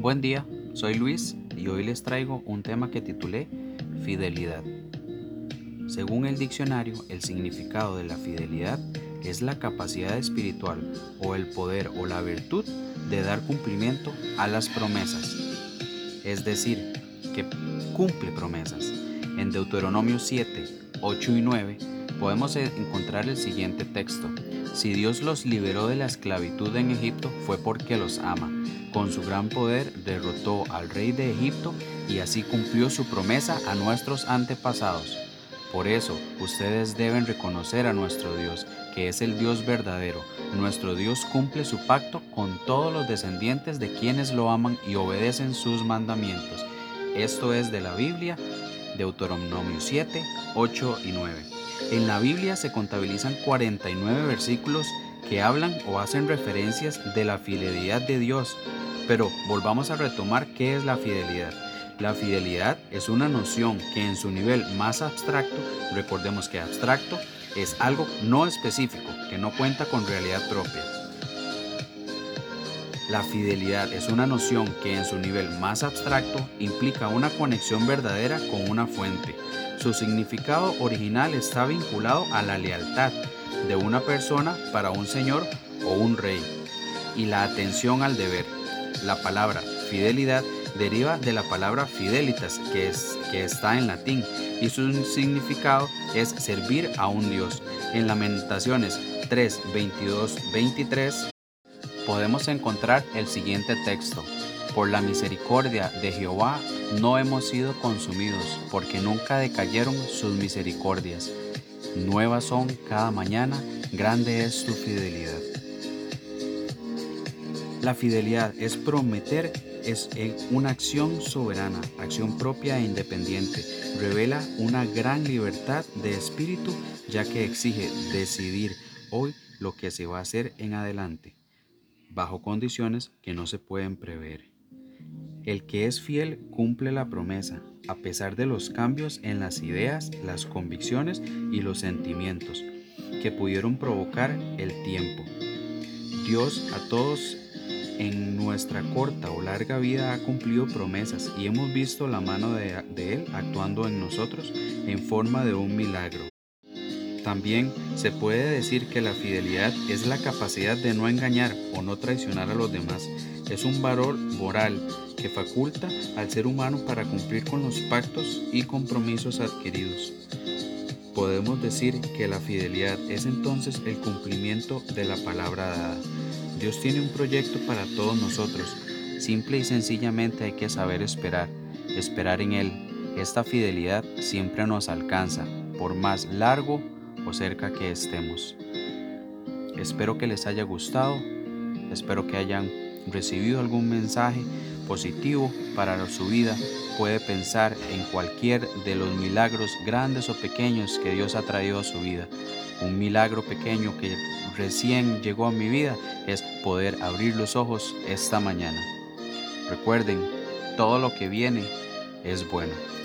Buen día, soy Luis y hoy les traigo un tema que titulé Fidelidad. Según el diccionario, el significado de la fidelidad es la capacidad espiritual o el poder o la virtud de dar cumplimiento a las promesas. Es decir, que cumple promesas. En Deuteronomio 7, 8 y 9 podemos encontrar el siguiente texto. Si Dios los liberó de la esclavitud en Egipto fue porque los ama. Con su gran poder derrotó al rey de Egipto y así cumplió su promesa a nuestros antepasados. Por eso, ustedes deben reconocer a nuestro Dios, que es el Dios verdadero. Nuestro Dios cumple su pacto con todos los descendientes de quienes lo aman y obedecen sus mandamientos. Esto es de la Biblia, Deuteronomio 7, 8 y 9. En la Biblia se contabilizan 49 versículos que hablan o hacen referencias de la fidelidad de Dios. Pero volvamos a retomar qué es la fidelidad. La fidelidad es una noción que en su nivel más abstracto, recordemos que abstracto es algo no específico, que no cuenta con realidad propia. La fidelidad es una noción que en su nivel más abstracto implica una conexión verdadera con una fuente. Su significado original está vinculado a la lealtad de una persona para un señor o un rey y la atención al deber. La palabra fidelidad deriva de la palabra fidelitas que, es, que está en latín y su significado es servir a un Dios. En Lamentaciones 3, 22, 23 podemos encontrar el siguiente texto. Por la misericordia de Jehová no hemos sido consumidos, porque nunca decayeron sus misericordias. Nuevas son cada mañana, grande es tu fidelidad. La fidelidad es prometer, es una acción soberana, acción propia e independiente. Revela una gran libertad de espíritu, ya que exige decidir hoy lo que se va a hacer en adelante bajo condiciones que no se pueden prever. El que es fiel cumple la promesa, a pesar de los cambios en las ideas, las convicciones y los sentimientos que pudieron provocar el tiempo. Dios a todos en nuestra corta o larga vida ha cumplido promesas y hemos visto la mano de, de Él actuando en nosotros en forma de un milagro. También se puede decir que la fidelidad es la capacidad de no engañar o no traicionar a los demás. Es un valor moral que faculta al ser humano para cumplir con los pactos y compromisos adquiridos. Podemos decir que la fidelidad es entonces el cumplimiento de la palabra dada. Dios tiene un proyecto para todos nosotros. Simple y sencillamente hay que saber esperar, esperar en Él. Esta fidelidad siempre nos alcanza, por más largo o cerca que estemos. Espero que les haya gustado, espero que hayan recibido algún mensaje positivo para su vida. Puede pensar en cualquier de los milagros grandes o pequeños que Dios ha traído a su vida. Un milagro pequeño que recién llegó a mi vida es poder abrir los ojos esta mañana. Recuerden, todo lo que viene es bueno.